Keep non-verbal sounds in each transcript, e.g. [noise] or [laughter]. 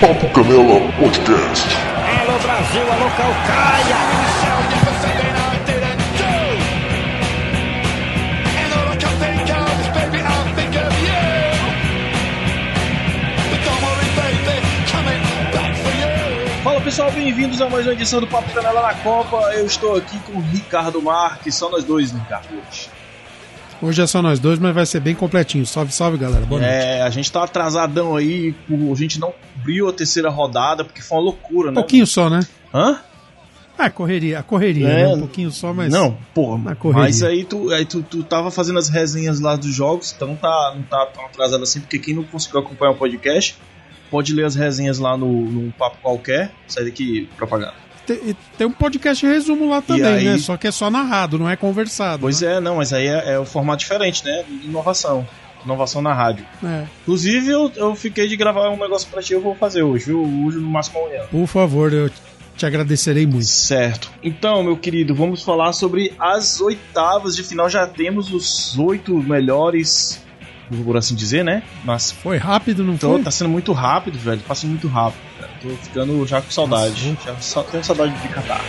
Papo Canela Podcast. Alô Brasil, alô Calcaia. Fala pessoal, bem-vindos a mais uma edição do Papo Canela na Copa. Eu estou aqui com o Ricardo Marques, só nós dois, Ricardo. Hoje. Hoje é só nós dois, mas vai ser bem completinho. Salve, salve, galera. Boa noite. É, a gente tá atrasadão aí, a gente não cobriu a terceira rodada, porque foi uma loucura, Um né? pouquinho só, né? Hã? Ah, correria, a correria, É. né? Um pouquinho só, mas. Não, porra, mas aí, tu, aí tu, tu tava fazendo as resenhas lá dos jogos, então tá, não tá tão atrasado assim, porque quem não conseguiu acompanhar o podcast, pode ler as resenhas lá no, no Papo Qualquer, sai daqui, propaganda. Tem, tem um podcast resumo lá também, aí- né? Só que é só narrado, não é conversado. Pois é, não, mas aí é, é o formato diferente, né? Inovação. Inovação na rádio. é. Inclusive, eu, eu fiquei de gravar um negócio pra ti, eu vou fazer hoje, viu? Hoje no máximo amanhã. Por favor, eu te agradecerei muito. Certo. Então, meu querido, vamos falar sobre as oitavas de final. Já temos os oito melhores, por assim dizer, né? Mas Foi rápido, não tô, foi? tá sendo muito rápido, velho. Passa muito rápido. cara. Tô ficando já com saudade. Já só tenho saudade de Catar.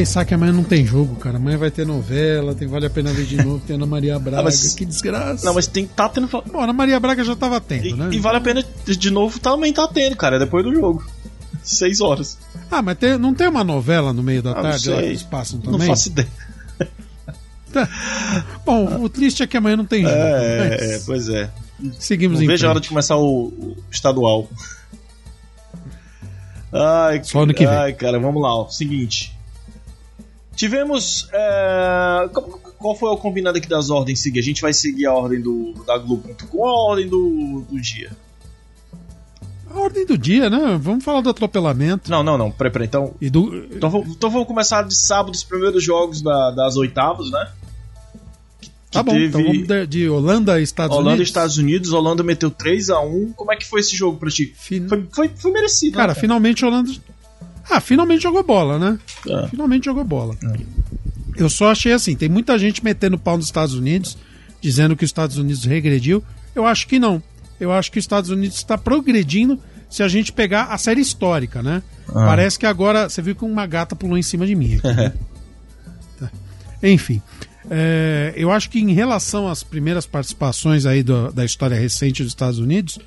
Pensar que amanhã não tem jogo, cara. Amanhã vai ter novela, tem Vale a Pena Ver de [laughs] novo, tem Ana Maria Braga. mas- Que desgraça. Não, mas tem tá tendo. Bom, Ana Maria Braga já tava tendo, E, né? e vale a pena de novo também tá tendo, cara. É depois do jogo. Seis horas. Ah, mas tem- não tem uma novela no meio da Ah, não tarde lá que eles passam Não também? faço ideia. Bom, o triste é que amanhã não tem jogo. É, mas é, pois é. Seguimos Não em vejo a hora de começar o, o estadual. Ai, Só ano que vem. Ai, cara, vamos lá. Ó. Seguinte. Tivemos. é, qual- foi o combinado aqui das ordens seguir? A gente vai seguir a ordem do, da Globo.com a ordem do, do dia? A ordem do dia, né? Vamos falar do atropelamento. Não, não, não. Peraí, peraí. Então, E do. então, vamos- então vamos começar de sábado os primeiros jogos da- das oitavas, né? Que Tá bom, teve então vamos de, de Holanda a Estados Holanda e Unidos. Estados Unidos. Holanda meteu 3x1. Como é que foi esse jogo pra ti? Fin- Foi, foi, foi merecido. Cara, né, finalmente a Holanda. Ah, finalmente jogou bola, né? É. Finalmente jogou bola. Eu só achei assim: tem muita gente metendo pau nos Estados Unidos, dizendo que os Estados Unidos regrediu. Eu acho que não. Eu acho que os Estados Unidos está progredindo se a gente pegar a série histórica, né? Ah. Parece que agora. Você viu que uma gata pulou em cima de mim. Aqui, né? [laughs] Tá. Enfim. é, eu acho que em relação às primeiras participações aí do- da história recente dos Estados Unidos,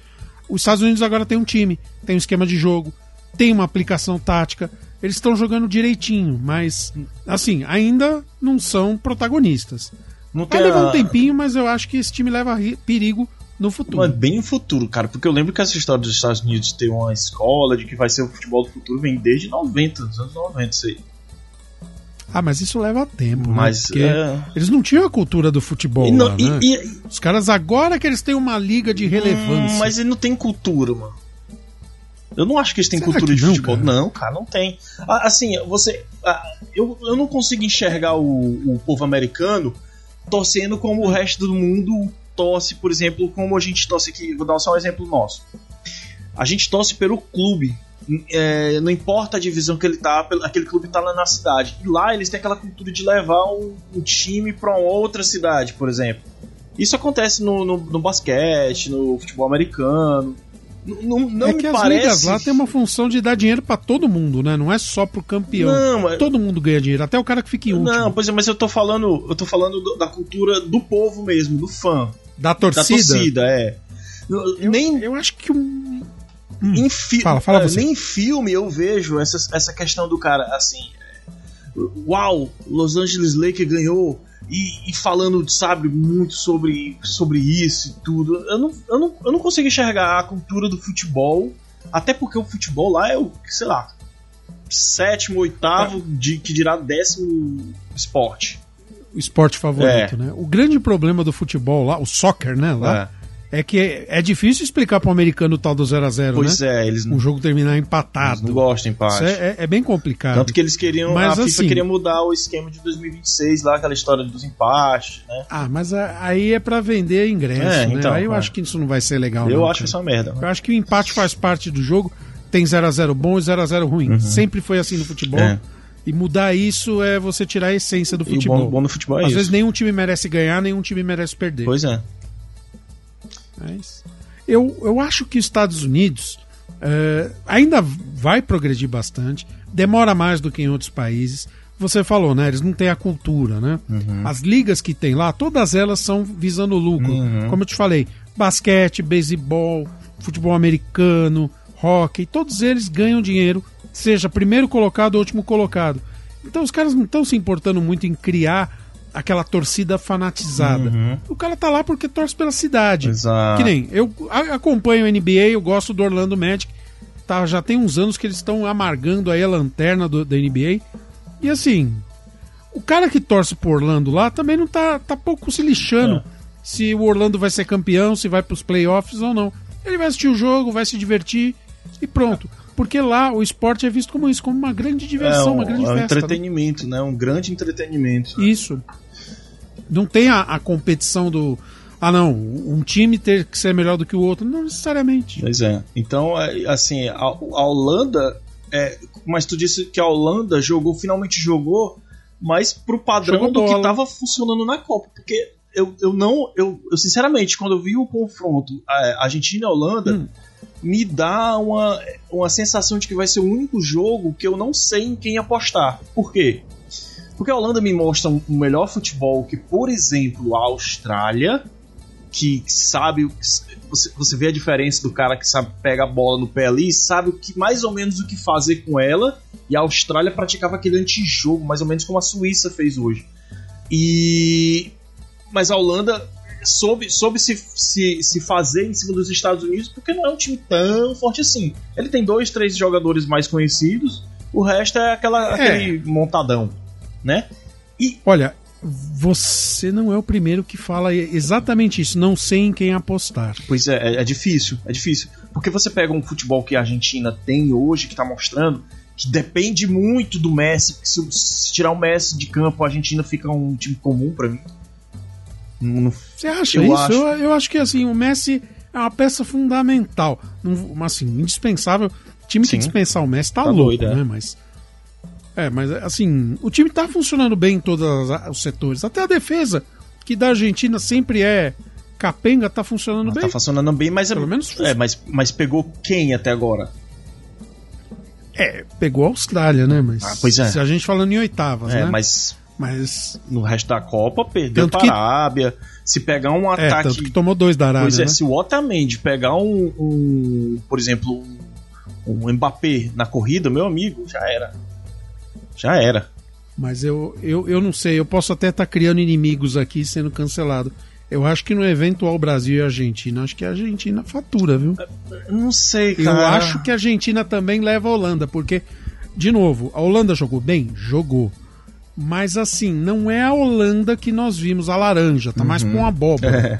os Estados Unidos agora tem um time, tem um esquema de jogo, tem uma aplicação tática. Eles estão jogando direitinho, mas assim, ainda não são protagonistas. Não Vai levar a- um tempinho, mas eu acho que esse time leva ri- perigo no futuro. Mas bem no futuro, cara, porque eu lembro que essa história dos Estados Unidos ter uma escola, de que vai ser o futebol do futuro, vem desde 90, dos anos 90, isso aí. Ah, mas isso leva tempo, né? Mas, Porque é... eles não tinham a cultura do futebol E não- lá, e- né? e- Os caras agora que eles têm uma liga de relevância. Hum, mas ele não tem cultura, mano. Eu não acho que eles têm Será cultura de não, futebol. cara? Não, cara, não tem. Assim, você. Eu, eu não consigo enxergar o, o povo americano torcendo como o resto do mundo torce, por exemplo, como a gente torce aqui. Vou dar só um exemplo nosso. A gente torce pelo clube. É, não importa a divisão que ele tá, aquele clube tá lá na cidade. E lá eles têm aquela cultura de levar um, um time pra uma outra cidade, por exemplo. Isso acontece no, no, no basquete, no futebol americano. Não, não é que as parece. ligas lá tem uma função de dar dinheiro pra todo mundo, né? Não é só pro campeão. Não, mas- Todo mundo ganha dinheiro, até o cara que fica em último. Não, pois é, mas eu tô falando, eu tô falando do- da cultura do povo mesmo, do fã, da da torcida. torcida, é. Eu, nem eu acho que um. em fi- Fala, fala é, você. nem em filme eu vejo essa, essa questão do cara assim, é, uau, Los Angeles Lakers ganhou e, e falando, sabe, muito sobre, sobre isso e tudo. Eu não, eu, não, eu não consigo enxergar a cultura do futebol, até porque o futebol lá é o, sei lá, sétimo, oitavo, de, que dirá décimo esporte. o esporte favorito, É. né? O grande problema do futebol lá, o soccer, né, lá, é, que é, é difícil explicar para o americano o tal do 0 a 0 Pois né? é, eles não, Um jogo terminar eles empatado. não gostam de empate. É, é- é bem complicado. Tanto que eles queriam. Mas, a FIFA assim- queria mudar o esquema de 2026, lá, aquela história dos empates, né? Ah, mas aí é para vender ingresso, É, né? então, aí eu é. acho que isso não vai ser legal. Eu não, acho cara. isso uma merda. Eu acho que o empate faz parte do jogo. Tem 0 a 0 bom e 0 a 0 ruim. Sempre foi assim no futebol. Uhum. É. E mudar isso é você tirar a essência do E o futebol. bom, bom no futebol é Às isso. vezes nenhum time merece ganhar, nenhum time merece perder. Pois é. Mas eu, eu acho que os Estados Unidos eh, ainda vai progredir bastante, demora mais do que em outros países. Você falou, né? Eles não têm a cultura, né? As ligas que tem lá, todas elas são visando lucro. Como eu te falei, basquete, beisebol, futebol americano, hockey, todos eles ganham dinheiro, seja primeiro colocado ou último colocado. Então os caras não estão se importando muito em criar aquela torcida fanatizada. O cara tá lá porque torce pela cidade. Exato. Que nem eu acompanho o NBA, eu gosto do Orlando Magic. Tá, já tem uns anos que eles estão amargando aí a lanterna do- da NBA. E assim, o cara que torce pro Orlando lá também não tá, tá pouco se lixando É. se o Orlando vai ser campeão, se vai pros playoffs ou não. Ele vai assistir o jogo, vai se divertir e pronto. Porque lá o esporte é visto como isso, como uma grande diversão, é um, uma grande é um festa. né? entretenimento, né? Um grande entretenimento. Isso. Não tem a, a competição do. Ah, não, um time ter que ser melhor do que o outro. Não necessariamente. Pois é. Então, é, assim, a, a Holanda. É, mas tu disse que a Holanda jogou, finalmente jogou, mas pro padrão Jogou do que bola. tava funcionando na Copa. Porque eu, eu não. Eu, eu, sinceramente, quando eu vi o confronto a Argentina e Holanda, Hum. me dá uma, uma sensação de que vai ser o único jogo que eu não sei em quem apostar. Por quê? Porque a Holanda me mostra um, um melhor futebol que, por exemplo, a Austrália, que sabe. o que- Você, você vê a diferença do cara que sabe pega a bola no pé ali, sabe o que mais ou menos o que fazer com ela. E a Austrália praticava aquele antijogo, mais ou menos como a Suíça fez hoje. E. Mas a Holanda soube, soube se, se, se fazer em cima dos Estados Unidos, porque não é um time tão forte assim. Ele tem dois, três jogadores mais conhecidos, o resto é aquela, É. aquele montadão, né? Olha, você não é o primeiro que fala exatamente isso. Não sei em quem apostar. Pois é, é, é difícil, é difícil. Porque você pega um futebol que a Argentina tem hoje, que tá mostrando, que depende muito do Messi. que Se, se tirar o Messi de campo, a Argentina fica um time comum pra mim. Você acha Eu isso? acho. Eu, eu acho que assim, o Messi é uma peça fundamental. Não- assim, indispensável. time que Sim. dispensar o Messi tá, Tá louco, doido, é. né? Mas. É, mas assim, o time tá funcionando bem em todos os setores. Até a defesa, que da Argentina sempre é capenga, tá funcionando bem. tá funcionando bem, mas é, Pelo menos é, mas, mas pegou quem até agora? É, pegou a Austrália, né? Mas Ah, pois é. se a gente falando em oitavas, É, né? mas Mas no resto da Copa perdeu Tanto para a Arábia. Se pegar um é, ataque tanto que tomou dois da Arábia, Pois é, né? se o Otamendi pegar um, um, por exemplo, um, um Mbappé na corrida, meu amigo, já era. Já era. Mas eu, eu, eu não sei, eu posso até estar criando inimigos aqui sendo cancelado. Eu acho que no eventual Brasil e Argentina, acho que a Argentina fatura, viu? Eu Não sei, Eu cara. acho que a Argentina também leva a Holanda, porque, de novo, a Holanda jogou bem? Jogou. Mas assim, não é a Holanda que nós vimos, a laranja, tá mais com abóbora.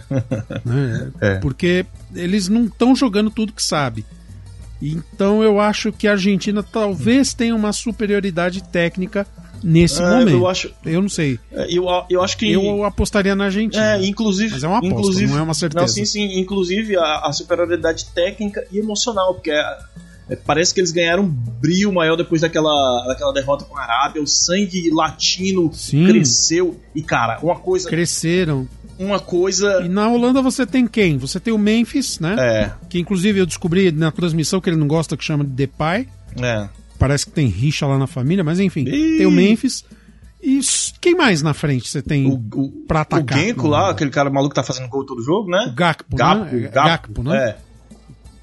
né? [laughs] É. Porque eles não estão jogando tudo que sabe. Então eu acho que a Argentina talvez tenha uma superioridade técnica nesse É, momento. eu acho- Eu não sei. É, Eu, eu acho que. Eu apostaria na Argentina. É, inclusive. Mas é uma aposta, inclusive, não é uma certeza. Não, sim, sim. Inclusive a, a superioridade técnica e emocional, porque é, é, parece que eles ganharam um brilho maior depois daquela, daquela derrota com a Arábia. O sangue latino Sim. cresceu. E, cara, uma coisa. Cresceram. Uma coisa. E na Holanda você tem quem? Você tem o Memphis, né? É, Que inclusive eu descobri na transmissão que ele não gosta que chama de Depay. é. Parece que tem rixa lá na família, mas enfim, Ih. tem o Memphis. E quem mais na frente você tem O, o, pra atacar? o Genko lá, aquele cara maluco que tá fazendo gol todo jogo, né? O Gakpo, Gakpo, né? Gakpo, né?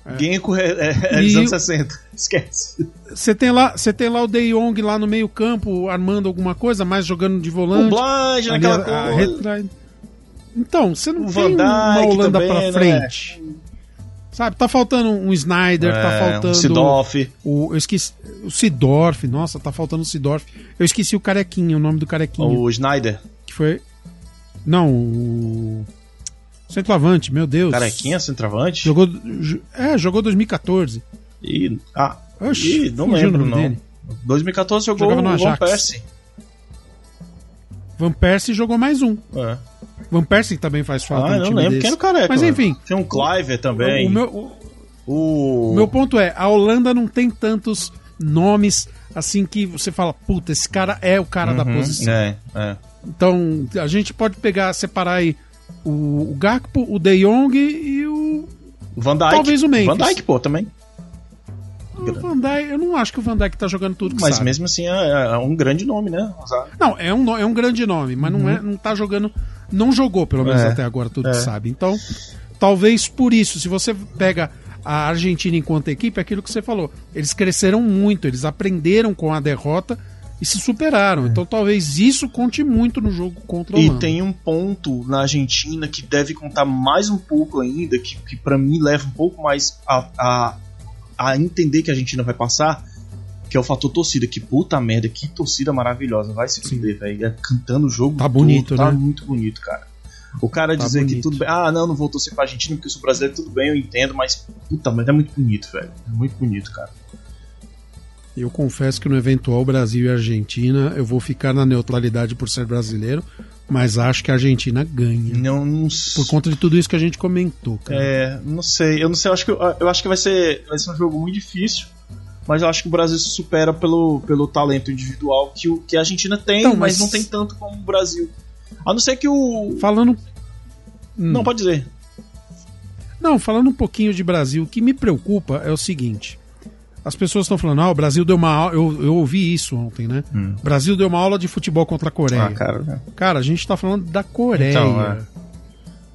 É. Genko é, é, é E dos anos o- 60. [laughs] Esquece. Você tem lá, você tem lá o De Jong lá no meio-campo armando alguma coisa, mais jogando de volante. O Blanche ali naquela coisa. Então, você não O tem uma Holanda também, pra né? frente. Sabe, tá faltando um Snyder, tá É, faltando. um Sidoff. O, eu esqueci. O Sidorf, nossa, tá faltando o Sidorf. Eu esqueci o Carequinha, o nome do Carequinha. O Snyder. Que foi. Não, o. Centroavante, meu Deus. Carequinha, centroavante. Jogou. É, jogou 2014. E, ah, Oxi, Ih, não lembro, nome não. dele. 2014 jogou Jogava no o Van Ajax. Persie. Van Persie jogou mais um. É. Van Persie também faz falta Ah, no eu não time lembro desse. quem era o careca. Mas enfim, Tem um Cliver também. o meu, o- O... o meu ponto é, a Holanda não tem tantos nomes assim que você fala, puta, esse cara é o cara da Uhum, posição. É, é. Então, a gente pode pegar, separar aí o, o Gakpo, o De Jong e o Van Dijk. Talvez o Memphis. Van Dijk, pô, também. O Van Dijk. Eu não acho que o Van Dijk tá jogando tudo que Mas sabe. mesmo assim é, é um grande nome, né? Não, é um, é um grande nome, mas não, é, não tá jogando. Não jogou, pelo menos Uhum. É, até agora, tudo é. que sabe. Então, talvez por isso, se você pega a Argentina enquanto equipe, é aquilo que você falou. Eles cresceram muito, eles aprenderam com a derrota e se superaram. Então, talvez isso conte muito no jogo contra o É. E tem um ponto na Argentina que deve contar mais um pouco ainda, que, que para mim leva um pouco mais a, a, a entender que a Argentina vai passar, que é o fator torcida. Que puta merda, que torcida maravilhosa. Vai se fuder, velho. Cantando o jogo Tá todo, bonito, Tá né? muito bonito, cara. O cara Tá dizer que bonito. tudo bem. Ah, não, não vou torcer pra Argentina porque eu sou brasileiro, tudo bem, eu entendo, mas puta merda, é muito bonito, velho. É muito bonito, cara. Eu confesso que no eventual Brasil e Argentina, eu vou ficar na neutralidade por ser brasileiro, mas acho que a Argentina ganha. Não, não Por conta de tudo isso que a gente comentou, cara. É, não sei, eu não sei, eu acho que, eu acho que vai, ser, vai ser um jogo muito difícil, mas eu acho que o Brasil se supera pelo, pelo talento individual que, o, que a Argentina tem, Então, mas... mas- não tem tanto como o Brasil. A não ser que o. Falando. Hum. Não, pode dizer. Não, falando um pouquinho de Brasil, o que me preocupa é o seguinte. As pessoas estão falando, ah, o Brasil deu uma aula. Eu, eu ouvi isso ontem, né? Hum. O Brasil deu uma aula de futebol contra a Coreia. Ah, cara. né? Cara, a gente tá falando da Coreia. Então, é.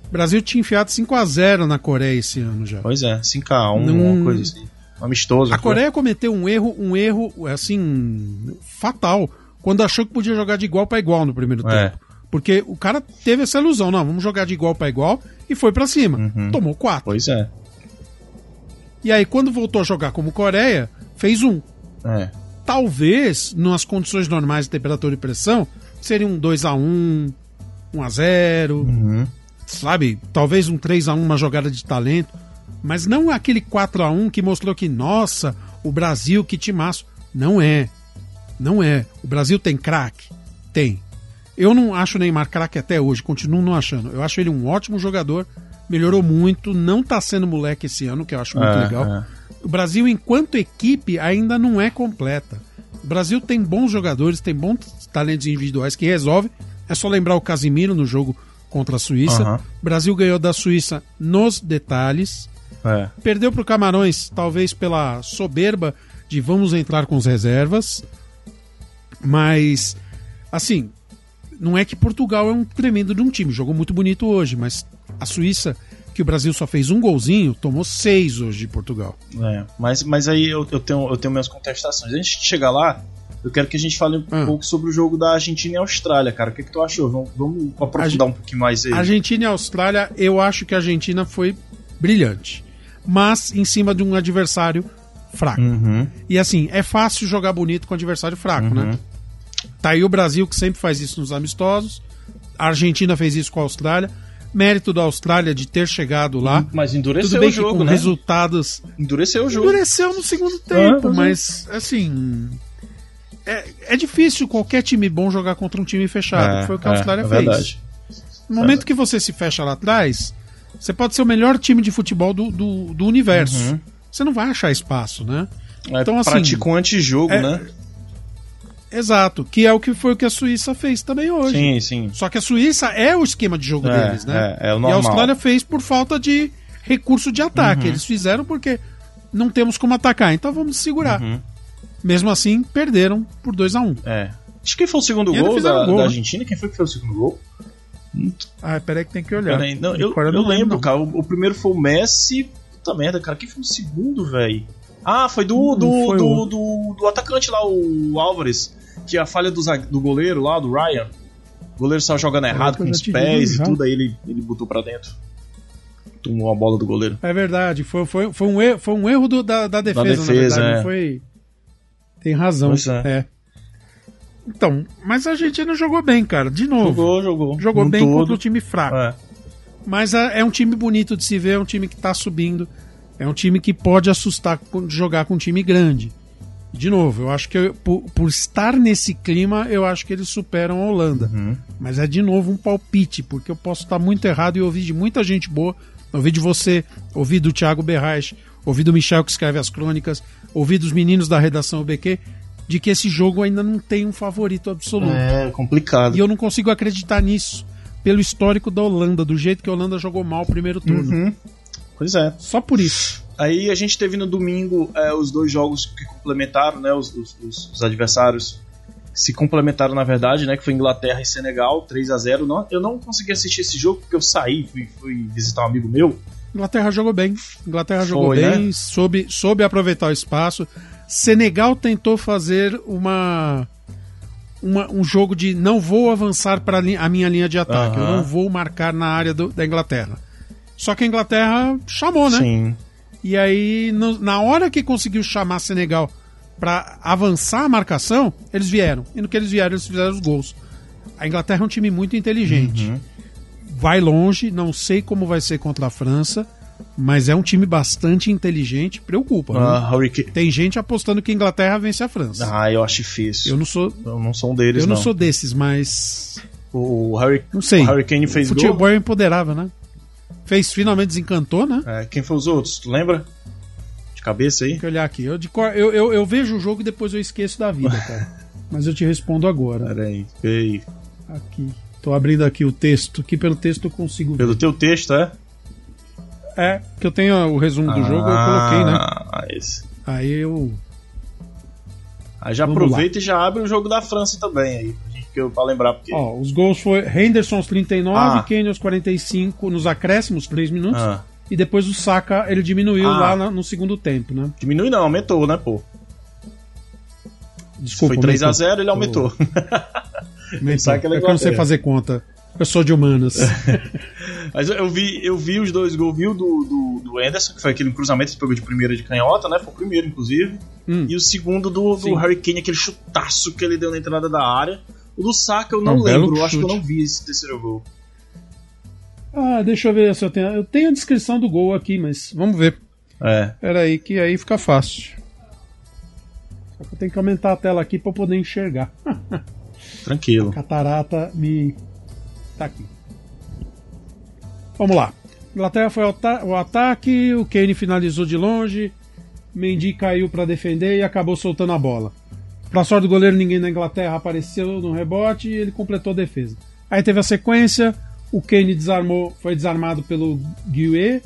O Brasil tinha enfiado 5x0 na Coreia esse ano já. Pois é, 5x1, Não- uma coisa assim. Amistoso. A Coreia cometeu um erro, um erro, assim, fatal, quando achou que podia jogar de igual para igual no primeiro É. tempo. Porque o cara teve essa ilusão, não, vamos jogar de igual para igual, e foi para cima. Uhum. Tomou quatro. Pois é. E aí, quando voltou a jogar como Coreia, fez um. É. Talvez, nas condições normais de temperatura e pressão, seria um 2x1, 1x0, Uhum. sabe? Talvez um 3x1, uma jogada de talento. Mas não aquele 4x1 que mostrou que, nossa, o Brasil, que timaço. Não é. Não é. O Brasil tem craque? Tem. Eu não acho o Neymar craque até hoje, continuo não achando. Eu acho ele um ótimo jogador, melhorou muito, não tá sendo moleque esse ano, que eu acho muito É, legal. é. O Brasil, enquanto equipe, ainda não é completa. O Brasil tem bons jogadores, tem bons talentos individuais que resolve. É só lembrar o Casimiro no jogo contra a Suíça. Aham. O Brasil ganhou da Suíça nos detalhes. É. Perdeu para o Camarões, talvez pela soberba de vamos entrar com as reservas. Mas, assim, não é que Portugal é um tremendo de um time. Jogou muito bonito hoje, mas a Suíça, que o Brasil só fez um golzinho, tomou seis hoje de Portugal. É, mas, mas aí eu, eu, tenho, eu tenho minhas contestações. Antes de chegar lá, eu quero que a gente fale um Ah. pouco sobre o jogo da Argentina e Austrália, cara. O que, que tu achou? Vamos, vamos aprofundar um pouquinho mais aí. Argentina e Austrália, eu acho que a Argentina foi brilhante. Mas em cima de um adversário fraco. Uhum. E assim, é fácil jogar bonito com adversário fraco, né? Tá aí o Brasil que sempre faz isso nos amistosos. A Argentina fez isso com a Austrália. Mérito da Austrália de ter chegado lá. Mas endureceu Tudo bem o jogo, com né? resultados. Endureceu o jogo. Endureceu no segundo tempo, Ah, mas assim. É, é difícil qualquer time bom jogar contra um time fechado. que foi o que a Austrália é fez. verdade. No momento que você se fecha lá atrás, você pode ser o melhor time de futebol do, do, do universo. Uhum. Você não vai achar espaço, né? É, Então, assim, pratica um antijogo, é- né? Exato, que é o que foi o que a Suíça fez também hoje. Sim, sim. Só que a Suíça é o esquema de jogo É, deles, né? é, é o e a normal. Austrália fez por falta de recurso de ataque. Uhum. Eles fizeram porque não temos como atacar, então vamos segurar. Uhum. Mesmo assim, perderam por 2 a 1 um. É. Acho que quem foi o segundo gol da, gol, da né? Argentina? Quem foi que foi o segundo gol? Ah, peraí que tem que olhar. Peraí, não, eu, eu não lembro, não. cara. O, o primeiro foi o Messi. Puta merda, cara. Quem foi o segundo, velho? Ah, foi do, Não do, foi do, o- do, do atacante lá, o Álvares. Que a falha do, do goleiro lá, do Ryan. O goleiro estava jogando errado com os pés e tudo, aí ele, ele botou pra dentro. tomou a bola do goleiro. É verdade, foi, foi, foi, um, erro, foi um erro do- da, da defesa, defesa, na verdade. é. não Foi... Tem razão. É. é. Então, mas a Argentina jogou bem, cara, de novo. Jogou, jogou. Jogou No bem todo. contra o time fraco. É. Mas é, é um time bonito de se ver, é um time que tá subindo. É um time que pode assustar jogar com um time grande. De novo, eu acho que eu- por, por estar nesse clima, eu acho que eles superam a Holanda. Uhum. Mas é de novo um palpite, porque eu posso estar muito errado e ouvir de muita gente boa. Ouvi de você, ouvi do Thiago Berrais, ouvi do Michel que escreve as crônicas, ouvi dos meninos da redação UBQ, de que esse jogo ainda não tem um favorito absoluto. É complicado. E eu não consigo acreditar nisso, pelo histórico da Holanda, do jeito que a Holanda jogou mal o primeiro turno. Uhum. Pois é. Só por isso. Aí a gente teve no domingo é, os dois jogos que complementaram, né? Os, os- os- os adversários se complementaram, na verdade, né? Que foi Inglaterra e Senegal, 3 a 0 não, Eu não consegui assistir esse jogo porque eu saí, fui, fui visitar um amigo meu. Inglaterra jogou bem. Inglaterra jogou Foi, bem, né? soube, soube aproveitar o espaço. Senegal tentou fazer uma, uma- um jogo de não vou avançar para a minha linha de ataque, eu Aham. não vou marcar na área do- da Inglaterra. Só que a Inglaterra chamou, né? Sim. E aí, no- na hora que conseguiu chamar Senegal para avançar a marcação, eles vieram. E no que eles vieram, eles fizeram os gols. A Inglaterra é um time muito inteligente. Uhum. Vai longe, não sei como vai ser contra a França, mas é um time bastante inteligente, preocupa. né? Ah, Tem gente apostando que a Inglaterra vence a França. Ah, eu acho difícil. Eu não sou, Eu não sou um deles, eu não, não. sou desses, mas O Harry, não sei. o Harry Kane fez gol. Futebol é empoderável, né? Fez finalmente desencantou, né? É, quem foi os outros? Tu lembra? De cabeça aí? Tem que olhar aqui. Eu, de cor- eu, eu, eu vejo o jogo e depois eu esqueço da vida, cara. [laughs] Mas eu te respondo agora. Pera aí. Ei. Aqui. Tô abrindo aqui o texto, que pelo texto eu consigo ver. Pelo teu texto, é? É, que eu tenho o resumo do jogo, eu coloquei, né? Ah, esse. Aí eu. Aí já Vamos aproveita e já abre o jogo da França também aí. Pra, gente, que eu- pra lembrar, porque. Ó, os gols foi Henderson aos 39, Ah. Kane aos 45, nos acréscimos, 3 minutos. Ah, E depois o Saka, ele diminuiu Ah. lá na- no segundo tempo, né? diminui não, aumentou, né, pô? Desculpa. foi 3 a aumentou. 0 ele aumentou. [laughs] Aumentou. Saka É é que eu não sei Inglaterra. fazer conta. Eu sou de humanas. [laughs] Mas eu vi, eu vi os dois gols, vi o do, do, do Anderson, que foi aquele cruzamento que pegou de primeira de canhota, né? Foi o primeiro, inclusive. Hum. E o segundo do, Sim. do Harry Kane, aquele chutaço que ele deu na entrada da área. O do Saka eu não Um lembro, eu acho que eu não vi esse terceiro gol. ah, deixa eu ver se eu tenho. Eu tenho a descrição do gol aqui, mas vamos ver. É. Pera aí, que aí fica fácil. Só que eu tenho que aumentar a tela aqui pra eu poder enxergar. [laughs] Tranquilo. Catarata me. Tá aqui. Vamos lá. Inglaterra foi o ataque, o Kane finalizou de longe, Mendy caiu para defender e acabou soltando a bola. Pra sorte do goleiro, ninguém na Inglaterra apareceu no rebote e ele completou a defesa. Aí teve a sequência, o Kane desarmou, foi desarmado pelo Guié,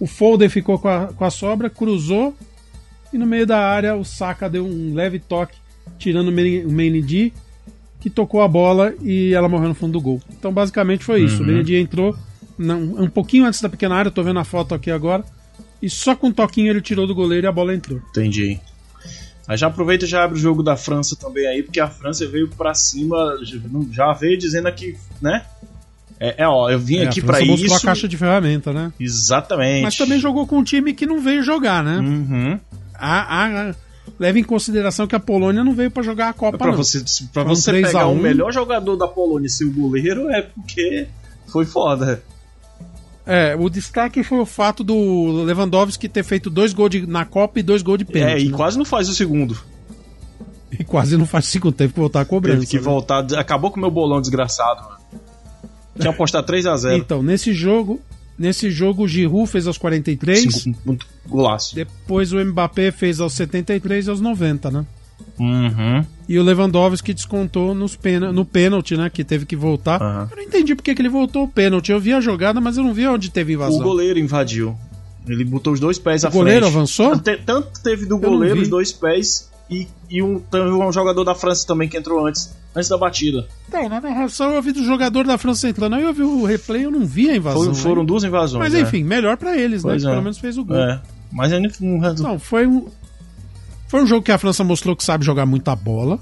o Folder ficou com a, com a sobra, cruzou e no meio da área o Saka deu um leve toque, tirando o Men- o Mendy, que tocou a bola e ela morreu no fundo do gol. Então basicamente foi isso. O Mendy entrou não, um pouquinho antes da pequena área, tô vendo a foto aqui agora, e só com um toquinho ele tirou do goleiro e a bola entrou. Entendi. Aí já aproveita e já abre o jogo da França também aí, porque a França veio pra cima, já- veio dizendo aqui, né? É, é, ó, eu vim É, aqui a França pra mostrou isso. a caixa de ferramenta, né? Exatamente. Mas também jogou com um time que não veio jogar, né? Uhum. A, a- leva em consideração que a Polônia não veio pra jogar a Copa, Pra não. você, pra Foram você 3 a pegar o 1. melhor jogador da Polônia e ser o goleiro é porque foi foda. É, o destaque foi o fato do Lewandowski ter feito dois gols de- na Copa e dois gols de pênalti. é, e né? quase não faz o segundo. E quase não faz segundo, teve que voltar a cobrança. Teve que né? voltar. Acabou com o meu bolão desgraçado, mano. Tinha apostado 3x0. Então, nesse jogo, nesse jogo o Giroud fez aos 43, Cinco- muito golaço. depois o Mbappé fez aos 73 e aos 90, né? Uhum. E o Lewandowski descontou nos pena, no pênalti, né? Que teve que voltar. Aham. Eu não entendi porque que ele voltou o pênalti. Eu vi a jogada, mas eu não vi onde teve invasão. O goleiro invadiu. Ele botou os dois pés à O goleiro frente. avançou? Tanto teve do não goleiro os dois pés e, e um, teve um jogador da França também que entrou antes, antes da batida. Então, na narração eu vi do jogador da França entrando. Aí eu vi o replay eu não vi a invasão. Foi- foram né? duas invasões. Mas né? enfim, melhor pra eles, né? Pois Que é. pelo menos fez o gol. É. Mas ainda não Não, foi um. Foi um jogo que a França mostrou que sabe jogar muita bola.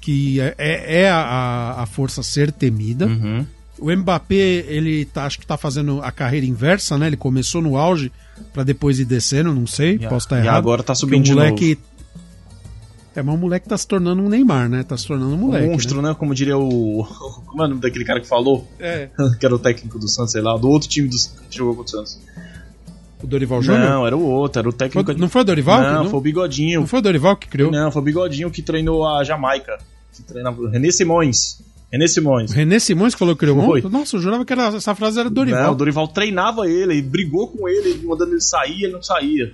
Que é, é- é a, a força ser temida. Uhum. O Mbappé, ele tá, acho que tá fazendo a carreira inversa, né? Ele começou no auge para depois ir descendo, não sei, E a- posso estar e errado. agora tá subindo de moleque... É, mas o moleque tá se tornando um Neymar, né? Tá se tornando um moleque. um monstro, né? Como diria o. [laughs] Como é o nome daquele cara que falou? né? É, [laughs] que era o técnico do Santos, sei lá, do outro time do que jogou contra o Santos. O Dorival Júnior. Não, era o outro, era o Foi- técnico. não foi o Dorival? Não, não, foi o Bigodinho. não foi o Dorival que criou? Não, foi o Bigodinho que treinou a Jamaica. Que treinava o René Simões. René Simões. O René Simões que falou que criou Foi. ontem? Nossa, eu jurava que era, essa frase era Dorival. Não, o Dorival treinava ele, e brigou com ele, mandando ele sair, ele não saía.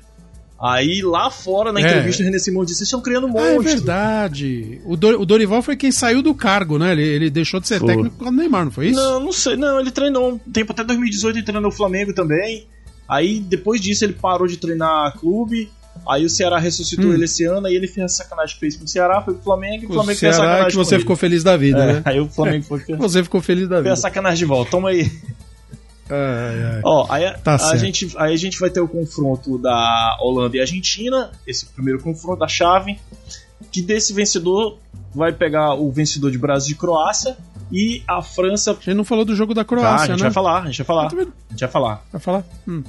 Aí lá fora, na É. entrevista, o René Simões disse: Vocês estão criando um Ah, é verdade. O, Dor- o Dorival foi quem saiu do cargo, né? Ele, ele deixou de ser Foi. técnico causa do Neymar, não foi isso? Não, não sei. Não, ele treinou um tempo até 2018, ele treinou o Flamengo também. Aí depois disso ele parou de treinar clube. Aí o Ceará ressuscitou Hum. ele esse ano, aí ele fez a sacanagem que fez com o Ceará, foi pro Flamengo e o O Flamengo fez a Ceará sacanagem é que você ficou feliz da vida, É, né? Aí o Flamengo foi [laughs] fez Você ficou feliz da a vida. sacanagem de volta. Toma aí. Ai, ai. Ó, aí, a- Tá a certo. gente, aí a gente vai ter o confronto da Holanda e Argentina, esse primeiro confronto da chave, que desse vencedor vai pegar o vencedor de Brasil e Croácia e a França. A gente não falou do jogo da Tá, a Croácia, gente né? vai falar, a gente vai falar. Também- A gente vai falar. Vai falar? Hum.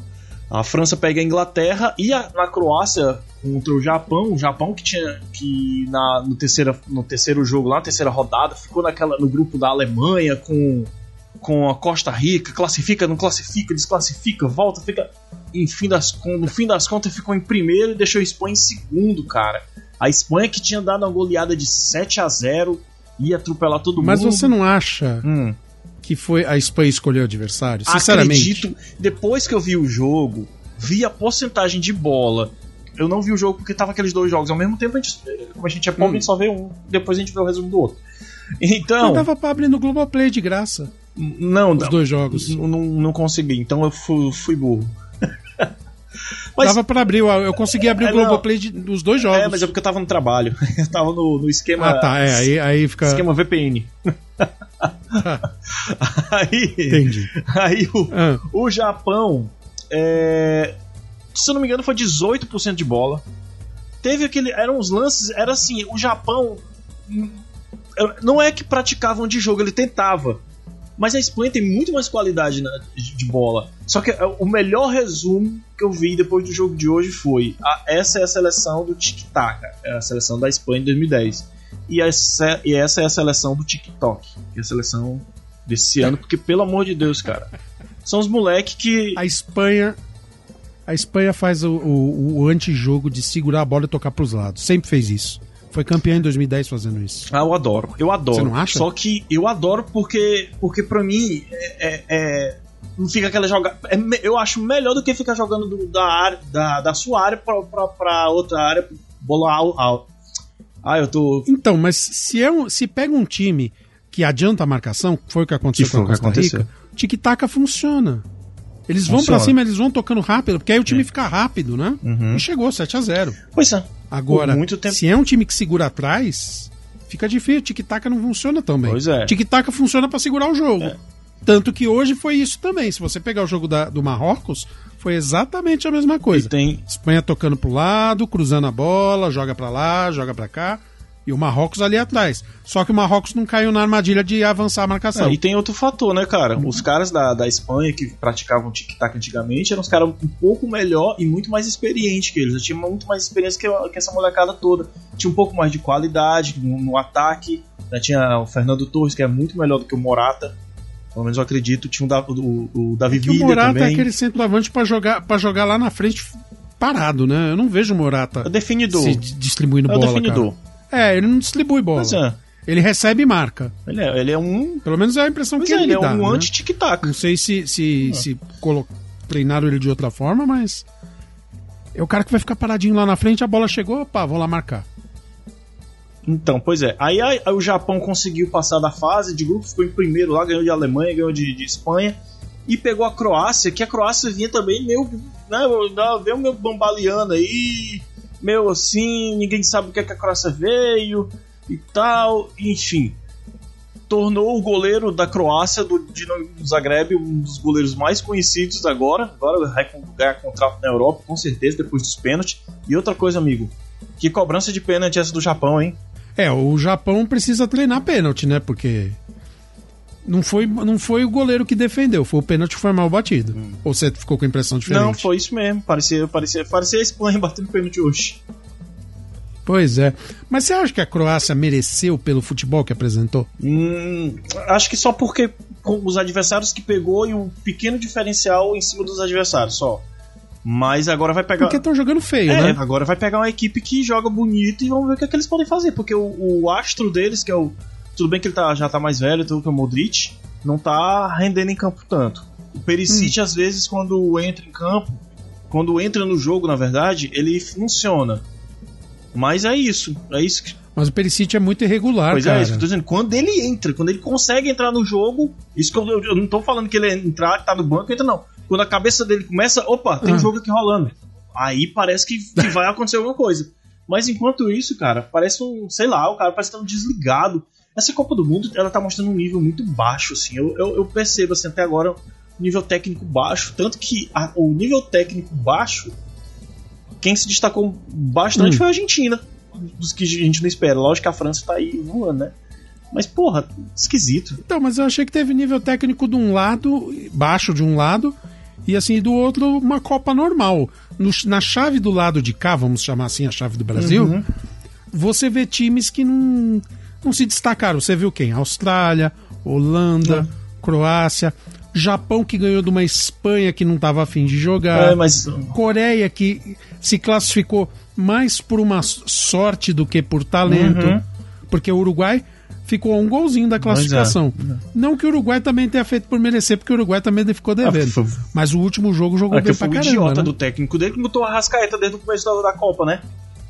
A França pega a Inglaterra e a- na Croácia contra o Japão. O Japão que tinha que na, no, terceira, no terceiro jogo lá, na terceira rodada, ficou naquela, no grupo da Alemanha com, com a Costa Rica, classifica, não classifica, desclassifica, volta, fica. Em fim das, no fim das contas ficou em primeiro e deixou a Espanha em segundo, cara. A Espanha que tinha dado uma goleada de 7 a 0 ia atropelar todo Mas mundo. você não acha Hum. que foi a Espanha escolher o adversário? Sinceramente. Acredito, depois que eu vi o jogo, vi a porcentagem de bola. Eu não vi o jogo porque tava aqueles dois jogos ao mesmo tempo. A gente, como a gente é pobre, Hum. a gente só vê um. Depois a gente vê o resumo do outro. Então, dava pra abrir no Globoplay de graça não, os não, dois jogos. não, não consegui. Então eu fui, fui burro. [laughs] Mas, Dava pra abrir, eu- consegui abrir É, o. Globoplay de- dos dois jogos. é, mas é porque eu tava no trabalho. [laughs] Eu tava no, no esquema. Ah, tá, é, aí, aí fica. Esquema VPN. [laughs] aí, Entendi. aí o, Ah, O Japão, é, se eu não me engano, foi 18% de bola. Teve aquele. Eram uns lances. Era assim, o Japão. hum, Não é que praticavam de jogo, ele tentava. Mas a Espanha tem muito mais qualidade na- de de bola. Só que é, o melhor resumo que eu vi depois do jogo de hoje foi: a- essa é a seleção do tic-tac, é a seleção da Espanha em 2010. E essa, e essa é a seleção do TikTok, que é a seleção desse ano, porque pelo amor de Deus, cara. São os moleques que. a Espanha. A Espanha faz o, o, o antijogo de segurar a bola e tocar pros lados. Sempre fez isso. Foi campeã em 2010 fazendo isso. Ah, eu adoro. Eu adoro. Você não acha? Só que eu adoro porque, porque pra mim, é, é- é- não fica aquela jogada. é eu acho melhor do que ficar jogando do- da, área, da, da sua área pra, pra, pra outra área, bola alta. Al. Ah, eu tô. Então, mas se, é um, se pega um time que adianta a marcação, foi o que aconteceu Que com a Costa Rica, aconteceu. tic-tac funciona. Eles vão pra cima, eles vão tocando rápido, porque aí o time fica rápido, né? Uhum. E chegou, 7 a 0 Pois é. Agora, tempo- se é um time que segura atrás, fica difícil. Tic-tac não funciona também. Pois é. Tic-tac funciona pra segurar o jogo. É. Tanto que hoje foi isso também. Se você pegar o jogo da- do Marrocos, foi exatamente a mesma E coisa. tem. Espanha tocando pro lado, cruzando a bola, joga pra lá, joga pra cá. E o Marrocos ali atrás. Só que o Marrocos não caiu na armadilha de avançar a marcação. Ah, e tem outro fator, né, cara? Os caras da, da Espanha que praticavam tic-tac antigamente eram os caras um pouco melhor e muito mais experientes que eles. Eu tinha muito mais experiência que, que essa molecada toda. Tinha um pouco mais de qualidade no, no ataque. né? Tinha o Fernando Torres, que é muito melhor do que o Morata. Pelo menos eu acredito. Tinha o, o, o Davi que o Villa Morata também. é aquele centroavante pra jogar, pra jogar lá na frente parado, né? Eu não vejo o Morata É o definidor. se di- distribuindo É o bola, definidor. cara. É, ele não distribui bola. Mas é, Ele recebe e marca. ele é, ele é um. Pelo menos é a impressão Pois que é, ele, ele é dá. um né? anti-tic-tac. Não sei se, se, se colo... treinaram ele de outra forma, mas. É o cara que vai ficar paradinho lá na frente, a bola chegou, opa, vou lá marcar. Então, pois é. Aí, aí o Japão conseguiu passar da fase de grupo, ficou em primeiro lá, ganhou de Alemanha, ganhou de, de Espanha. E pegou a Croácia, que a Croácia vinha também meio. Né, veio meio bambaleando aí, meio assim, ninguém sabe o que, é que a Croácia veio e tal. Enfim. Tornou o goleiro da Croácia, do Dinamo Zagreb, um dos goleiros mais conhecidos agora. Agora vai ganhar contrato na Europa, com certeza, depois dos pênaltis. E outra coisa, amigo. Que cobrança de pênalti essa do Japão, hein? É, o Japão precisa treinar pênalti, né? Porque Não foi, não foi o goleiro que defendeu, foi o pênalti que foi mal batido. Ou você ficou com a impressão diferente? Não, foi isso mesmo. Parecia, parecia, parecia a Espanha batendo pênalti hoje. Pois é. Mas você acha que a Croácia mereceu pelo futebol que apresentou? Hum, acho que só porque com os adversários que pegou e um pequeno diferencial em cima dos adversários, só. Mas agora vai pegar. Porque estão jogando feio, É, né? agora vai pegar uma equipe que joga bonito e vamos ver o que, é que eles podem fazer. Porque o, o astro deles, que é o. Tudo bem que ele tá, já tá mais velho, tudo que é o Modric, não tá rendendo em campo tanto. O Perisic, às vezes, quando entra em campo, quando entra no jogo, na verdade, ele funciona. Mas é isso. É isso que. Mas o Perisic é muito irregular, Pois cara. é, isso que eu tô dizendo. Quando ele entra, quando ele consegue entrar no jogo, isso que eu, eu- eu não tô falando que ele entrar, que tá no banco, entra não. Quando a cabeça dele começa, opa, tem um Ah. jogo aqui rolando. Aí parece que, que vai acontecer alguma coisa. Mas enquanto isso, cara, parece um, sei lá, o cara parece estar um desligado. Essa Copa do Mundo, ela tá mostrando um nível muito baixo, assim. Eu, eu, eu percebo, assim, até agora, um nível técnico baixo. Tanto que a- o nível técnico baixo, quem se destacou bastante Hum. foi a Argentina. Dos que a gente não espera. Lógico que a França tá aí voando, né? Mas, porra, esquisito. Então, mas eu achei que teve nível técnico de um lado, baixo de um lado, e assim, do outro, uma Copa normal. No- na chave do lado de cá, vamos chamar assim a chave do Brasil, Uhum. você vê times que não, não se destacaram. Você viu quem? Austrália, Holanda, Croácia, Japão que ganhou de uma Espanha que não estava afim de jogar. É, mas. Coreia que se classificou mais por uma sorte do que por talento, Uhum. porque o Uruguai ficou a um golzinho da classificação. Não que o Uruguai também tenha feito por merecer, porque o Uruguai também ficou devendo. Ah, foi- Mas o último jogo jogou Aqui bem foi pra o caramba, idiota né? do técnico dele que botou o Arrascaeta desde o começo da, da Copa, né?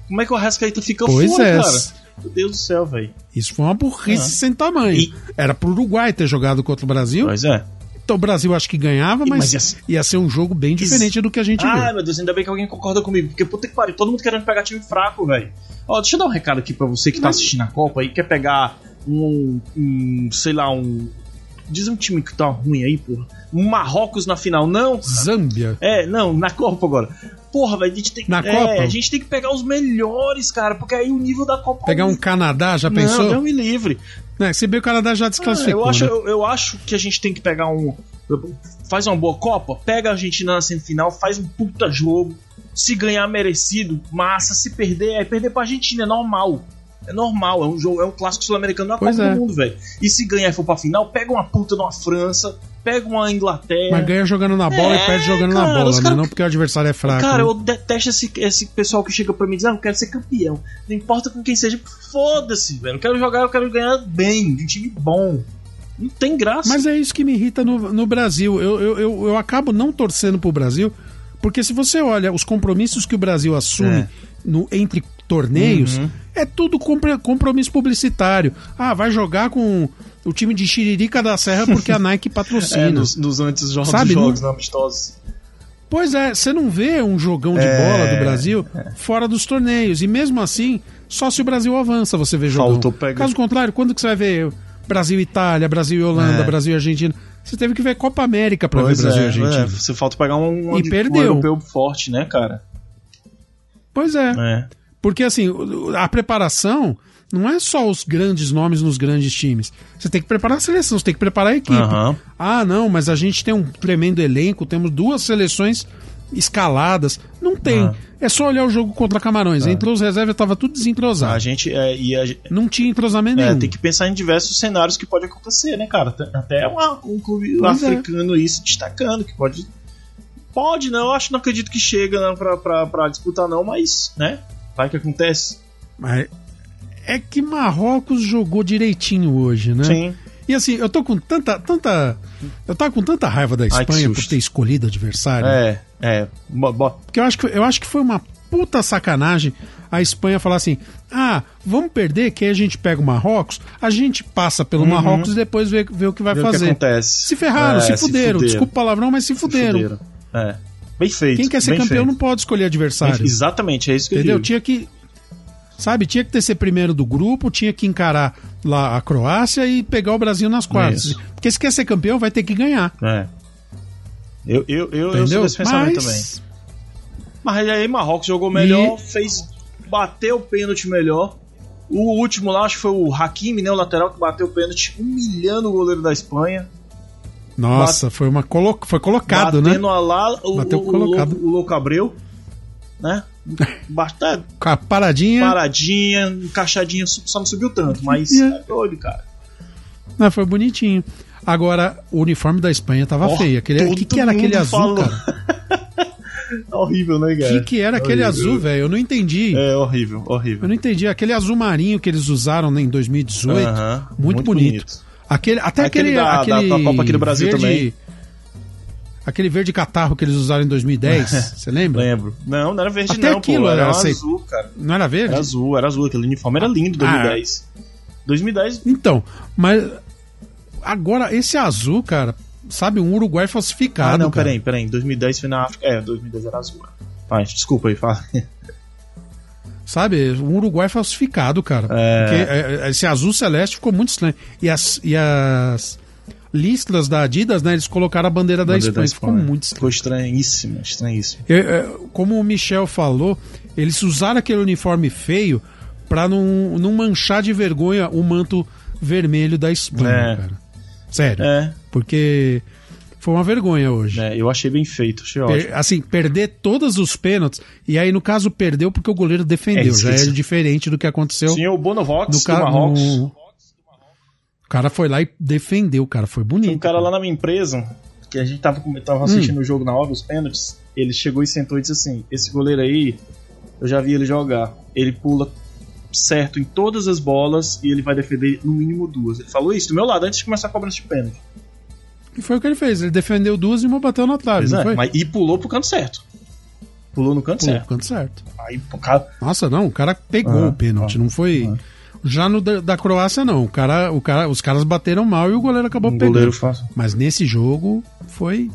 Como é que o Arrascaeta fica Pois fora, é. cara? Meu Deus do céu, velho. Isso foi uma burrice Ah. sem tamanho. E- Era pro Uruguai ter jogado contra o Brasil. Pois é. Então o Brasil acho que ganhava, mas, mas ia ser- ia ser um jogo bem diferente do que a gente Ah, viu. meu Deus, ainda bem que alguém concorda comigo. Porque puta que pariu, todo mundo querendo pegar time fraco, velho. Ó, deixa eu dar um recado aqui pra você que tá assistindo a Copa e quer pegar um, um, sei lá, um. Diz um time que tá ruim aí, porra. Marrocos na final, não? Zâmbia. É, não, na Copa agora. Porra, velho, a gente tem que. Na é, Copa? a gente tem que pegar os melhores, cara, porque aí o nível da Copa. Pegar um Canadá, já pensou? Não, Deus me livre. Né, se bem que o Canadá já Ah, desclassificou. eu, acho, né? eu, eu acho que a gente tem que pegar um. Faz uma boa Copa, pega a Argentina na semifinal, faz um puta jogo. Se ganhar merecido, massa. Se perder, é perder pra Argentina, é normal. É normal, é um jogo, é um clássico sul-americano da Copa é. do Mundo, velho. E se ganhar e for pra final, pega uma puta de uma França, pega uma Inglaterra. Mas ganha jogando na bola É, e perde jogando cara, na bola, né? cara- Não porque o adversário é fraco. Cara, né? eu detesto esse, esse pessoal que chega pra mim e diz, ah, eu quero ser campeão. Não importa com quem seja, foda-se, velho. Eu quero jogar, eu quero ganhar bem, de um time bom. Não tem graça. Mas é isso que me irrita no, no Brasil. Eu, eu, eu, eu acabo não torcendo pro Brasil, porque se você olha os compromissos que o Brasil assume É. no, entre torneios, Uhum. É tudo compromisso publicitário. Ah, vai jogar com o time de Xiririca da Serra porque a Nike [laughs] patrocina. É, nos, nos antes jogos, Sabe, jogos não- amistosos. Pois é, você não vê um jogão de É, bola do Brasil fora dos torneios. E mesmo assim, só se o Brasil avança você vê jogão. Faltou pegar- Caso contrário, quando que você vai ver Brasil e Itália, Brasil e Holanda, É. Brasil e Argentina? Você teve que ver Copa América pra Pois ver Brasil é, Argentina. é, você falta pegar um, um, E um perdeu. europeu forte, né, cara? Pois é. É. Porque assim, a preparação não é só os grandes nomes nos grandes times. Você tem que preparar a seleção, você tem que preparar a equipe. Aham. Ah, não, mas a gente tem um tremendo elenco, temos duas seleções escaladas. Não tem. Ah. É só olhar o jogo contra Camarões. Entrou os reservas, tava tudo A desentrosado. gente, é, e a, Não tinha entrosamento é, nenhum. tem que pensar em diversos cenários que pode acontecer, né, cara? Até- uma- um clube Pois é. africano aí se destacando, que pode. Pode, não, eu acho não acredito que chega não, pra, pra, pra disputar, não, mas, né? Vai que acontece. Mas é que Marrocos jogou direitinho hoje, né? Sim. E assim, eu tô com tanta, tanta. Eu tava com tanta raiva da Ai, Espanha por susto. ter escolhido adversário. É, é. Bo- Porque eu acho, que, eu acho que foi uma puta sacanagem a Espanha falar assim: ah, vamos perder, que aí a gente pega o Marrocos, a gente passa pelo Marrocos e depois vê, vê o que vai Uhum. Vê o que fazer. acontece. Se ferraram, É, se, fuderam. Desculpa o palavrão, mas se Se fuderam. fuderam. É. Bem feito. Quem quer ser campeão feito. não pode escolher adversário. Exatamente, é isso que Entendeu? eu digo. Tinha que. Sabe, tinha que ter ser primeiro do grupo, tinha que encarar lá a Croácia e pegar o Brasil nas quartas. Isso. Porque se quer ser campeão, vai ter que ganhar. É. Eu, eu, eu, eu sou Entendeu? desse pensamento também. Mas, Mas aí Marrocos jogou melhor, fez. bateu o pênalti melhor. O último lá, acho que foi o Hakimi, né? O lateral que bateu o pênalti, humilhando o goleiro da Espanha. Nossa, foi uma colo... foi colocado, né? Batendo a lá, o, Bateu o, colocado. o, o Louco Abreu, né? [laughs] Bastante Com a paradinha. paradinha, encaixadinha, só não subiu tanto, mas Yeah. é doido, cara. Não, foi bonitinho. Agora, o uniforme da Espanha tava Ó, feio. Aquele, todo que, que era aquele azul, falou. cara? É [laughs] horrível, né, O cara? que, que era aquele Horrível. azul, velho? Eu não entendi. É horrível, Eu horrível. não entendi. Aquele azul marinho que eles usaram né, em 2018. Aham, muito, muito bonito. bonito. Aquele, até Aquele aquele. da- aquele da- da Copa aqui do Brasil verde, também. Aquele verde catarro que eles usaram em 2010. [laughs] Você lembra? Lembro. Não, não era verde Até não, aquilo pô. Era, era azul, cara. Não era verde? Era azul, era azul. Aquele uniforme era lindo, 2010. 2010, Então, mas. Agora, esse azul, cara, sabe, um Uruguai falsificado. Ah, não, cara. peraí, peraí. 2010 foi na África. É, 2010 era azul. Vai, desculpa aí, fala. Sabe, um Uruguai falsificado, cara. É. Porque é, esse azul celeste ficou muito estranho. E as, e as listras da Adidas, né, eles colocaram a bandeira da Bandeira Espanha. da Ficou Espanha. muito estranho. Ficou estranhíssimo, estranhíssimo. Eu- como o Michel falou, eles usaram aquele uniforme feio pra não, não manchar de vergonha o manto vermelho da Espanha, É. cara. Sério. É, Porque foi uma vergonha hoje. né, eu achei bem feito, achei Per- ótimo. assim, perder todos os pênaltis, e aí no caso perdeu porque o goleiro defendeu. É, Já é diferente do que aconteceu Tinha o Bonovox no do cara. Marrocos. no- O cara foi lá e defendeu, cara. Foi bonito. Tem um cara lá na minha empresa, que a gente tava, tava assistindo o jogo na hora, os pênaltis, ele chegou e sentou e disse assim, esse goleiro aí, eu já vi ele jogar. Ele pula certo em todas as bolas e ele vai defender no mínimo duas. Ele falou isso do meu lado antes de começar a cobrança de pênalti. E foi o que ele fez. Ele defendeu duas e uma bateu na trave, Pois é, mas, e pulou pro canto certo. Pulou no canto Pulou certo. pro canto certo. Aí o cara. Nossa, não, o cara pegou Ah, o pênalti, ah, não foi. Já no da, da Croácia, não. O cara, o cara, os caras bateram mal e o goleiro acabou Um pegando. goleiro fácil. Mas nesse jogo foi.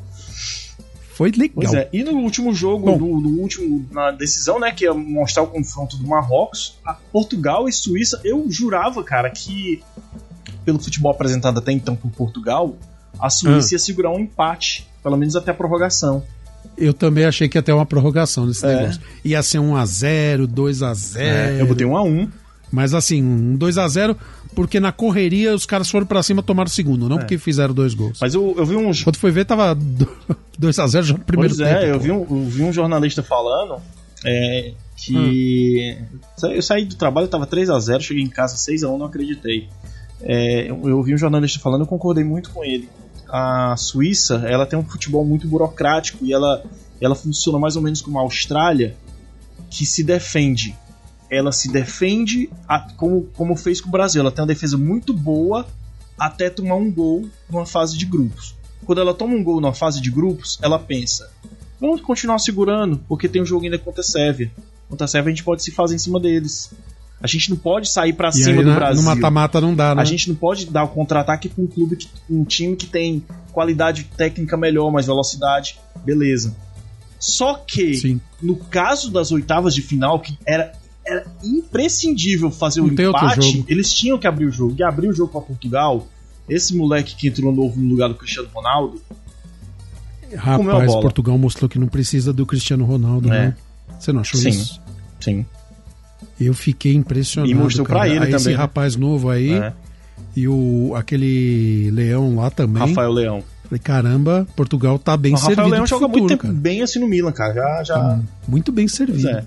Foi legal. Pois é, e no último jogo, Bom. do, do último, na decisão, né, que ia mostrar o confronto do Marrocos, a Portugal e Suíça, eu jurava, cara, que pelo futebol apresentado até então por Portugal, a Suíça Ah. ia segurar um empate, pelo menos até a prorrogação. Eu também achei que ia ter uma prorrogação nesse É. negócio. Ia ser 1x0, 2x0. eu botei um a um. Mas assim, um 2x0, porque na correria os caras foram pra cima e tomaram o segundo, não É. porque fizeram dois gols. Mas eu, eu vi um. Quando foi ver, tava 2x0 [laughs] já no primeiro Pois é, tempo. eu pô. vi, um, eu vi um jornalista falando é, que. Hum. Eu saí do trabalho, tava 3x0, cheguei em casa 6x1, não acreditei. É, eu, eu vi um jornalista falando, eu concordei muito com ele. A Suíça, ela tem um futebol muito burocrático e ela, ela funciona mais ou menos como a Austrália, que se defende. Ela se defende a- como, como fez com o Brasil. Ela tem uma defesa muito boa até tomar um gol numa fase de grupos. Quando ela toma um gol numa fase de grupos, ela pensa: vamos continuar segurando, porque tem um jogo ainda contra a Sérvia. Contra a Sérvia a gente pode se fazer em cima deles. A gente não pode sair pra E cima aí, do na- Brasil. no mata-mata não dá, né? A gente não pode dar o contra-ataque com um clube, que, um time que tem qualidade técnica melhor, mais velocidade. Beleza. Só que, Sim. no caso das oitavas de final, que era, era imprescindível fazer o Não empate, eles tinham que abrir o jogo. E abrir o jogo pra Portugal, esse moleque que entrou novo no lugar do Cristiano Ronaldo, Rapaz, bola. Portugal mostrou que não precisa do Cristiano Ronaldo, É. né? Você não achou Sim. isso? sim. Eu fiquei impressionado. E mostrou pra ele Aí Esse também, né? rapaz novo aí É. e o aquele Leão lá também. Rafael Leão. Falei, caramba, Portugal tá bem o Rafael servido Leão pro joga futuro, muito tempo cara. bem assim no Milan, cara. Já, já. Tá muito bem servido. é.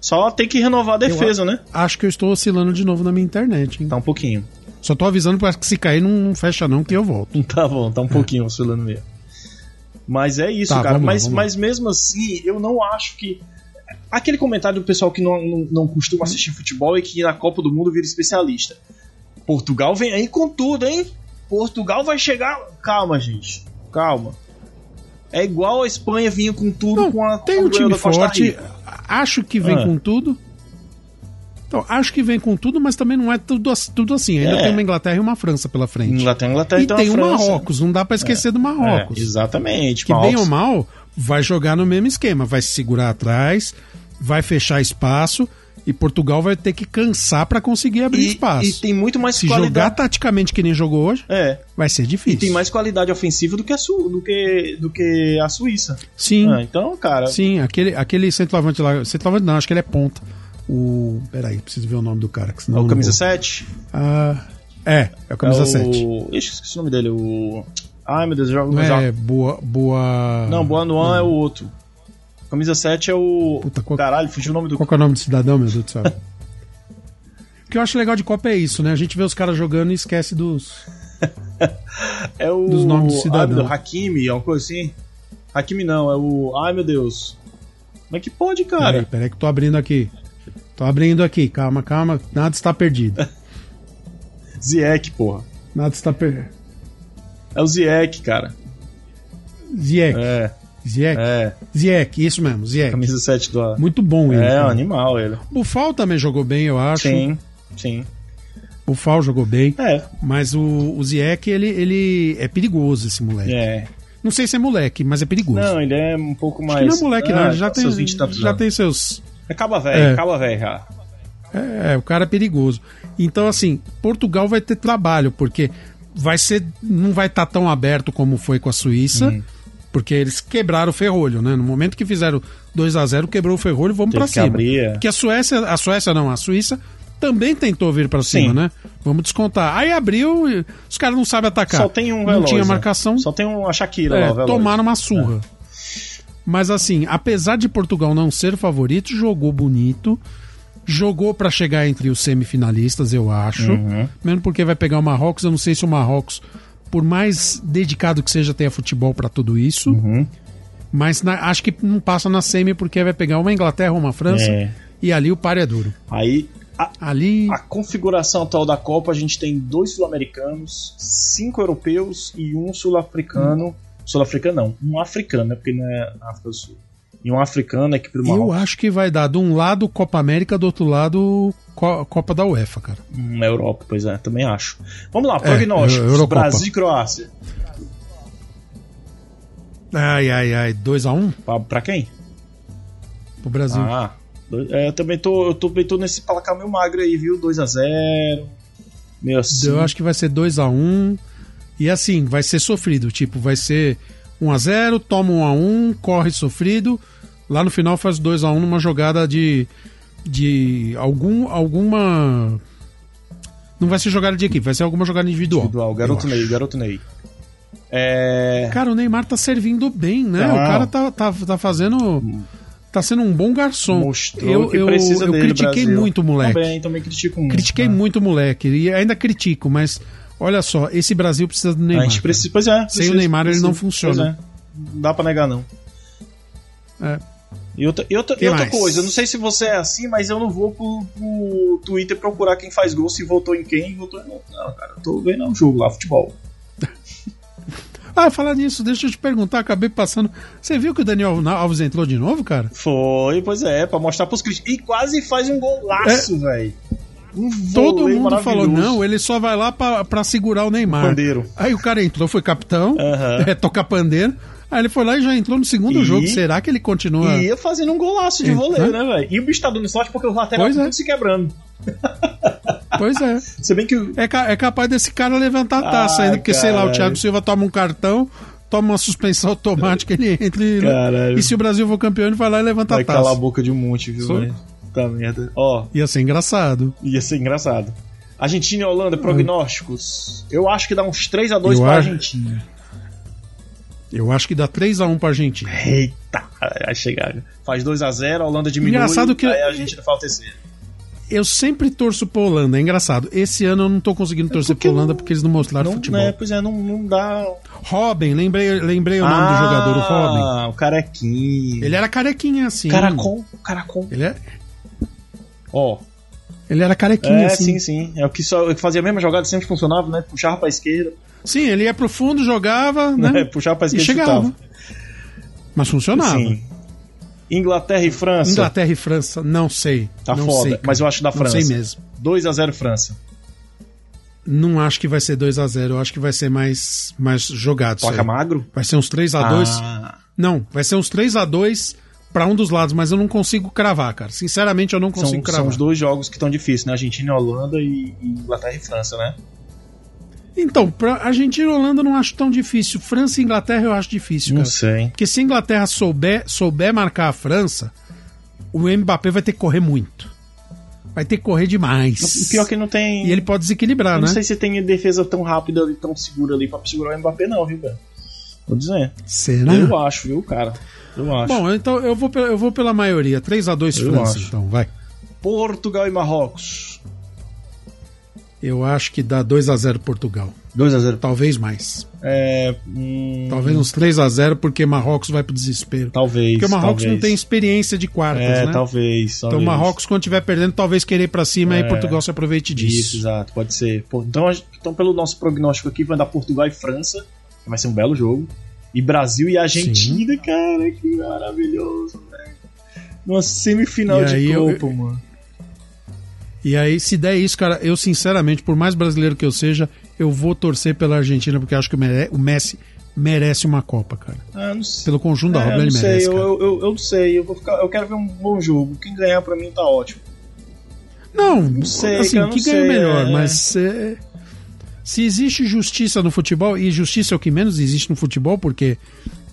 Só tem que renovar a defesa, né? Acho que eu estou oscilando de novo na minha internet, hein? Tá um pouquinho. Só tô avisando para que se cair não, não fecha não que eu volto. [laughs] Tá bom, tá um pouquinho oscilando mesmo. Mas é isso, Tá, cara. lá, mas, mas mesmo assim, eu não acho que. Aquele comentário do pessoal que não, não, não costuma assistir futebol e que na Copa do Mundo vira especialista. Portugal vem aí com tudo, hein? Portugal vai chegar. Calma, gente. Calma. É igual a Espanha vinha com tudo Não, com a tem com um time forte, acho que vem Ah. com tudo. Então, acho que vem com tudo, mas também não é tudo, tudo assim. Ainda É. tem uma Inglaterra e uma França pela frente. Inglaterra, Inglaterra e tem a o. Marrocos, não dá pra esquecer do Marrocos. É, exatamente. que bem Marrocos. ou mal, vai jogar no mesmo esquema. Vai se segurar atrás, vai fechar espaço e Portugal vai ter que cansar pra conseguir abrir e, espaço. e tem muito mais se jogar qualidade. taticamente que nem jogou hoje, É. vai ser difícil. E tem mais qualidade ofensiva do que a, Su do que, do que a Suíça. Sim, Ah, então, cara. sim. Aquele, aquele centroavante lá, centroavante não, acho que ele é ponta. O. Peraí, preciso ver o nome do cara. Que senão É o camisa vou. 7? Ah, é, é o camisa é 7. o... Ixi, esqueci o nome dele. O... Ai, meu Deus, joga Não é boa. boa... Não, Boa Nuan é o outro. Camisa 7 é o. Puta, qual- Caralho, fugiu o nome do. Qual que é o nome do cidadão, meu Deus do céu? [laughs] o que eu acho legal de Copa é isso, né? A gente vê os caras jogando e esquece dos. [laughs] É o. Dos nomes do cidadão. Deus, Hakimi, é uma coisa assim. Hakimi não, é o. Ai meu Deus. Como é que pode, Peraí, cara? peraí que eu tô abrindo aqui. Tô abrindo aqui, calma, calma. Nada está perdido. [laughs] Ziek, porra. Nada está perdido. É o Ziek, cara. Ziek. É, Ziek. é. Ziek, isso mesmo, Ziek. Camisa 7 do. Muito bom ele. É, um cara. animal ele. Bufal também jogou bem, eu acho. Sim, sim. Bufal jogou bem. É, Mas o, o Ziek, ele, ele é perigoso, esse moleque. é. Não sei se é moleque, mas é perigoso. Não, ele é um pouco Acho mais. que não é moleque, não. Ah, Ele já tem, seus 20 e tantos já tem seus. É caba velho, É. caba velho já. É, o cara é perigoso. Então, assim, Portugal vai ter trabalho, porque vai ser. Não vai estar tão aberto como foi com a Suíça, Uhum. porque eles quebraram o ferrolho, né? No momento que fizeram 2 a 0 quebrou o ferrolho, vamos que cima. abrir, é. Porque a Suécia, a Suécia não, a Suíça também tentou vir pra cima, Sim. né? Vamos descontar. Aí abriu, e os caras não sabem atacar. Só tem um Não tinha né? marcação. Só tem uma Shakira É, lá, o tomaram uma surra. Mas assim, apesar de Portugal não ser favorito, jogou bonito. Jogou pra chegar entre os semifinalistas, eu acho. Uhum. Mesmo porque vai pegar o Marrocos. Eu não sei se o Marrocos, por mais dedicado que seja, tenha futebol pra tudo isso. Uhum. Mas na- acho que não passa na semi porque vai pegar uma Inglaterra ou uma França. É. E ali o par é duro. Aí, a, Ali. a configuração atual da Copa, a gente tem dois sul-americanos, cinco europeus e um sul-africano. Sul-africano não, um africano, né? Porque não é África do Sul. E um africano, a equipe do Eu Marrocos. acho que vai dar de um lado Copa América, do outro lado Co- Copa da UEFA, cara. Hum, Na Europa, pois é, também acho. Vamos lá, É, prognósticos. Euro- Eurocopa. Brasil e Croácia. Ai, ai, ai. 2x1 Pra, pra quem? pro Brasil. Ah, é, eu também tô, eu também tô nesse placar meio magro aí, viu? 2x0. Meio assim. Eu acho que vai ser 2 a 1 E assim, vai ser sofrido. Tipo, vai ser 1 a 0 toma 1 a 1 corre sofrido. Lá no final faz 2 a 1 numa jogada de. de algum, alguma. Não vai ser jogada de equipe, vai ser alguma jogada individual. Individual, garoto Ney, garoto Ney. É. Cara, o Neymar tá servindo bem, né? Tá. O cara tá, tá, tá fazendo. Tá sendo um bom garçom. Mostrou eu que eu, precisa eu dele, critiquei Brasil. muito o moleque. Também, também critico muito. Critiquei né? muito o moleque. E ainda critico, mas olha só, esse Brasil precisa do A Neymar. gente precisa. Pois é. Sem o Neymar, ele não funciona. É. Não dá pra negar, não. É. E outra, e outra, e outra coisa, eu não sei se você é assim, mas eu não vou pro, pro Twitter procurar quem faz gol, se votou em quem, votou em outro. Não, cara, eu tô vendo um jogo lá, futebol. [laughs] Ah, falar nisso, deixa eu te perguntar, acabei passando. Você viu que o Daniel Alves entrou de novo, cara? Foi, pois é, pra mostrar pros críticos. E quase faz um golaço, velho. Um. Todo mundo falou, não, ele só vai lá pra, pra segurar o Neymar. Pandeiro. Aí o cara entrou, foi capitão, Aham. é, tocar pandeiro. Aí ele foi lá e já entrou no segundo E- jogo. Será que ele continua? E ia fazendo um golaço de voleio, né? né, velho? E o bicho tá dando sorte porque os laterais Pois é. se quebrando. [laughs] Pois é. Se bem que o- É, ca- é capaz desse cara levantar a taça Ai, ainda, porque sei lá, o caralho. Thiago Silva toma um cartão, toma uma suspensão [laughs] automática, ele entra e, Caralho. e se o Brasil for campeão, ele vai lá e levanta vai a taça. calar a boca de um monte, viu, velho? Tá merda. Ó, Ia ser engraçado. ia ser engraçado. Argentina e Holanda, prognósticos. Eu acho que dá uns 3x2 Eu pra acho- Argentina. Eu acho que dá 3x1 pra Argentina. Eita, vai chegar. Faz 2x0, a Holanda diminui. Engraçado que- Aí a Argentina faz o terceiro. Eu sempre torço pra Holanda, é engraçado. Esse ano eu não tô conseguindo torcer porque pra Holanda não- porque eles não mostraram Não, futebol. né, pois é, não, não dá. Robin, lembrei, lembrei o nome do jogador, o Robin. Ah, o carequinho. Ele era carequinha assim. Caracol, caracol. Ele, é, Ó, ele era carequinha é, assim. sim, sim. É o que, só, o que fazia a mesma jogada, sempre funcionava, né? Puxava pra esquerda, Sim, ele ia pro fundo, jogava, né? né? [laughs] Puxava pra esquerda e chegava. chutava. Mas funcionava. Sim. Inglaterra e França. Inglaterra e França, não sei. Tá não foda, sei, mas eu acho da França. Não sei mesmo. 2x0 França. Não acho que vai ser 2 a 0 eu acho que vai ser mais, mais jogado. Placa magro? Vai ser uns 3 a 2 Ah, Não, vai ser uns 3 a 2 pra um dos lados, mas eu não consigo cravar, cara. Sinceramente, eu não são, consigo cravar. são os dois jogos que estão difíceis, né? Argentina e Holanda e, e Inglaterra e França, né? Então, pra Argentina e Holanda eu não acho tão difícil. França e Inglaterra eu acho difícil, Não cara. sei. Porque se a Inglaterra souber, souber marcar a França, o Mbappé vai ter que correr muito. vai ter que correr demais. O pior que não tem. E ele pode desequilibrar, eu né? não sei se tem defesa tão rápida e tão segura ali pra segurar o Mbappé, não, viu, velho? Vou dizer. Será? Eu acho, viu, cara? Eu acho. Bom, então eu vou, eu vou pela maioria. 3x2 Eu França, acho. então, vai. Portugal e Marrocos. Eu acho que dá 2x0 Portugal. 2x0. Talvez mais. É. hum, Talvez uns 3x0, porque Marrocos vai pro desespero. Talvez. Porque o Marrocos talvez. não tem experiência de quartas, É, né? talvez. Então o talvez. Marrocos, quando estiver perdendo, talvez querer ir pra cima É. e Portugal se aproveite Isso, disso. exato, pode ser. Então, a então, pelo nosso prognóstico aqui, vai dar Portugal e França, vai ser um belo jogo. E Brasil e Argentina, cara, que maravilhoso, velho. Numa semifinal E de aí eu- Copa, mano. E aí, se der isso, cara, eu sinceramente, por mais brasileiro que eu seja, eu vou torcer pela Argentina, porque acho que o Messi merece uma Copa, cara. Ah, não sei. Pelo conjunto da É, obra, eu ele não sei, merece. eu, eu, eu, eu não sei, eu, vou ficar, eu quero ver um bom jogo. Quem ganhar pra mim tá ótimo. Não, sei, assim, cara, não que ganha sei, melhor, é. mas é, se existe justiça no futebol, e justiça é o que menos existe no futebol, porque,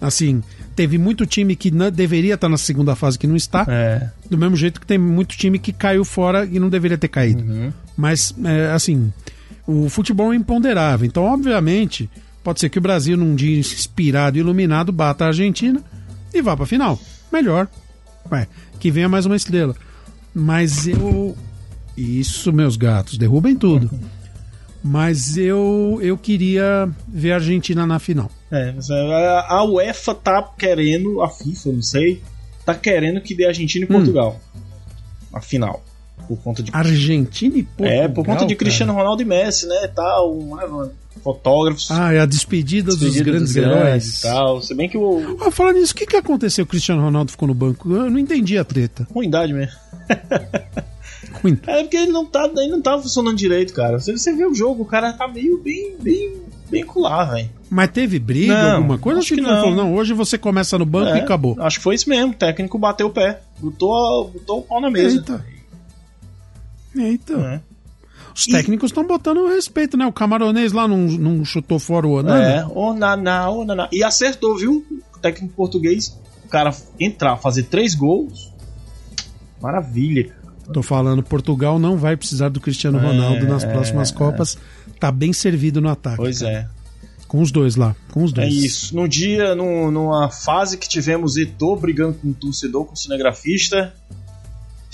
assim, teve muito time que não, deveria estar na segunda fase que não está, É. do mesmo jeito que tem muito time que caiu fora e não deveria ter caído. Uhum. Mas, é, assim, o futebol é imponderável. Então, obviamente, pode ser que o Brasil, num dia inspirado e iluminado, bata a Argentina e vá pra final. Melhor. Ué, que venha mais uma estrela. Mas eu. Isso, meus gatos, derrubem tudo. [laughs] Mas eu, eu queria ver a Argentina na final. É, a UEFA tá querendo, a FIFA, não sei, tá querendo que dê Argentina e Hum. Portugal. A final. Por conta de. Argentina e Portugal. é, por conta de cara. Cristiano Ronaldo e Messi, né? Tal, né, fotógrafos. Ah, é a despedida, despedida dos grandes dos heróis. e tal. Se bem que o. Ah, falando nisso, o que, que aconteceu? O Cristiano Ronaldo ficou no banco? Eu não entendi a treta. Ruindade mesmo. [laughs] Ruim. É porque ele não tá, ele não tá funcionando direito, cara. Se você vê o jogo, o cara tá meio bem, bem, bem cular, velho. Mas teve briga, Não, alguma coisa? acho que que ele não. falou, não, hoje você começa no banco É, e acabou. Acho que foi isso mesmo. O técnico bateu o pé. Botou, botou o pau na mesa. Eita. Eita. É. Os técnicos estão botando respeito, né? O camaronês lá não, não chutou fora o É, Onana. o naná, o naná. E acertou, viu? O técnico português. O cara entrar, fazer três gols. Maravilha. Tô falando, Portugal não vai precisar do Cristiano Ronaldo nas é, próximas é. Copas. Tá bem servido no ataque. Pois cara. é. Com os dois lá, com os É dois. isso. No dia, num- numa fase que tivemos Eto'o brigando com o torcedor, com o cinegrafista.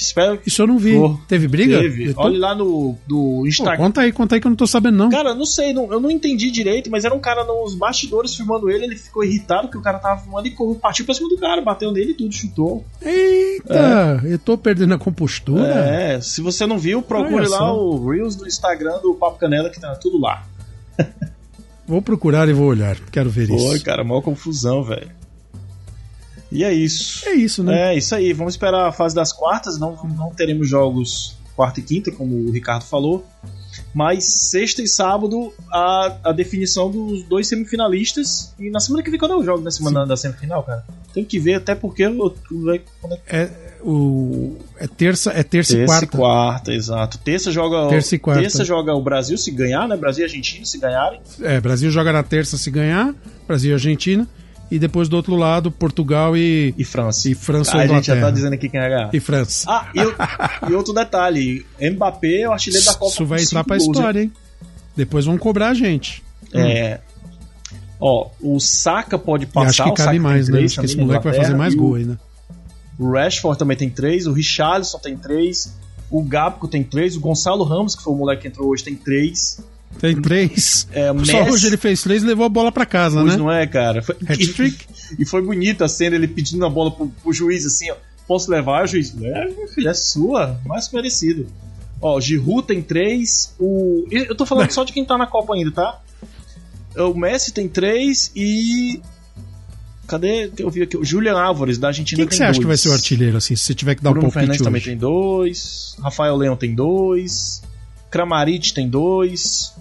Espero que Isso eu não vi. Pô, Teve briga? teve. Olha lá no do Pô, Instagram. conta aí, conta aí que eu não tô sabendo não. Cara, não sei, não- eu não entendi direito, mas era um cara nos bastidores filmando ele, ele ficou irritado que o cara tava filmando e correu, partiu pra cima do cara, bateu nele e tudo, chutou. Eita, eu tô perdendo a compostura. É, se você não viu, procure Olha lá só. o Reels do Instagram do Papo Canela, que tá tudo lá. Vou procurar e vou olhar. Quero ver Oi, isso. cara, maior confusão, velho. E é isso. É isso, né? É, isso aí. Vamos esperar a fase das quartas. Não, não teremos jogos quarta e quinta, como o Ricardo falou. Mas sexta e sábado, a, a definição dos dois semifinalistas. E na semana que vem, quando é o jogo na semana da semifinal, cara? Tem que ver, até porque. eu- eu- quando é É, o, é terça, é terça, e Terça quarta. e quarta, exato. Terça joga, Terça e quarta. terça joga o Brasil se ganhar, né? Brasil e Argentina se ganharem. É, Brasil joga na terça se ganhar, Brasil e Argentina. E depois do outro lado, Portugal e, E França. E França ah, a gente já tá dizendo aqui quem vai ganhar. e França. Ah, e, eu- e outro detalhe: Mbappé é o artilheiro da Copa Isso vai entrar pra gols, história, hein? Depois vão cobrar a gente. É. Ó, o Saka pode E passar. acho que cabe mais, né? Acho que esse moleque vai fazer mais e gol o- ainda. O Rashford também tem três, o Richarlison tem três, o Gabco tem três, o Gonçalo Ramos, que foi o moleque que entrou hoje, tem três. Tem três. É, o Só Messi- hoje ele fez três e levou a bola pra casa, Pois né? não é, cara? Foi... E foi bonita a cena, ele pedindo a bola pro, pro juiz assim, ó. Posso levar, juiz? É, meu filho, é sua, mais merecido. Ó, o Giroud tem três, o... Eu tô falando [laughs] só de quem tá na Copa ainda, tá? O Messi tem três e... Cadê? Eu vi aqui. O Julian Álvares, da Argentina, Quem que você acha dois. que vai ser o artilheiro, assim, se você tiver que dar um Bruno palpite Fernandes também hoje? tem dois. Rafael Leão tem dois. Kramaric tem dois.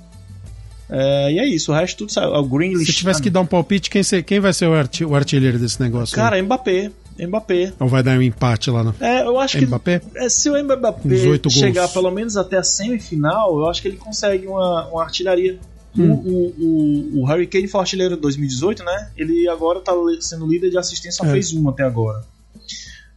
É, e é isso, o resto tudo saiu. O Greenlish. Se tivesse que dar um palpite, quem, se- quem vai ser o, arti- o artilheiro desse negócio? aí? Cara, Mbappé. Mbappé. Ou vai dar um empate lá no. É, eu acho que Mbappé? é, se o Mbappé chegar gols. pelo menos até a semifinal, eu acho que ele consegue uma, uma artilharia. O- Hum. O, o, o Harry Kane foi artilheiro de 2018, né? Ele agora tá sendo líder de assistência, só É. fez uma até agora.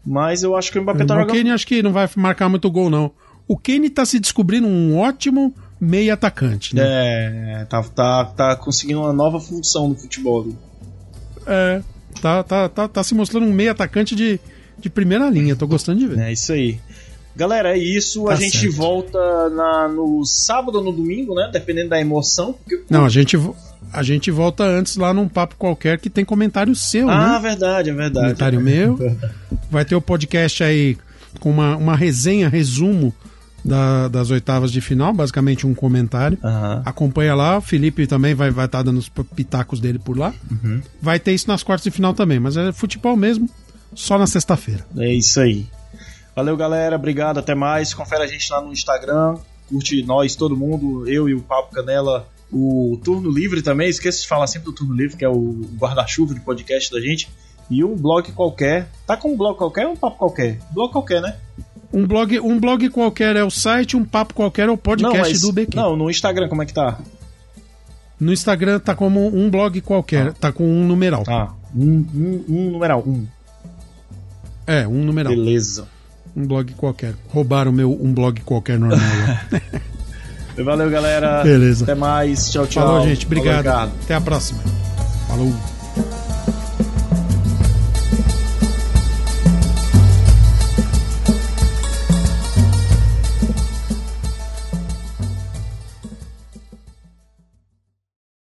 Mas eu acho que o Mbappé tá o jogando. Kane acho que não vai marcar muito gol, não. O Kane tá se descobrindo um ótimo meio atacante. Né? É, tá, tá, tá conseguindo uma nova função no futebol. É, tá, tá, tá, tá se mostrando um meio atacante de, de primeira linha, tô gostando de ver. É isso aí. Galera, é isso. Tá a gente certo. volta na, no sábado ou no domingo, né? Dependendo da emoção. Porque... Não, a gente, a gente volta antes lá num papo qualquer que tem comentário seu, Ah, né? verdade, é verdade. Comentário meu. [laughs] Vai ter o podcast aí com uma, uma resenha, resumo da- das oitavas de final, basicamente um comentário. Aham. Acompanha lá, o Felipe também vai estar dando os pitacos dele por lá. Uhum. Vai ter isso nas quartas de final também, mas é futebol mesmo, só na sexta-feira. É isso aí. Valeu, galera. Obrigado. Até mais. Confere a gente lá no Instagram. Curte nós, todo mundo. Eu e o Papo Canela. O Turno Livre também. Esqueça de falar sempre do Turno Livre, que é o guarda-chuva de podcast da gente. E um blog qualquer. Tá com um blog qualquer ou um papo qualquer? Blog qualquer, né? Um blog, um blog qualquer é o site, um papo qualquer é o podcast do BQ. Não, no Instagram, como é que tá? No Instagram tá como um blog qualquer, tá com um numeral. Ah, um, um, um numeral. Um. É, um numeral. Beleza. Um blog qualquer. Roubaram meu um blog qualquer normal. [laughs] Valeu, galera. Beleza. Até mais. Tchau, tchau. Falou, gente. Falou, Obrigado. Ricardo. Até a próxima. Falou.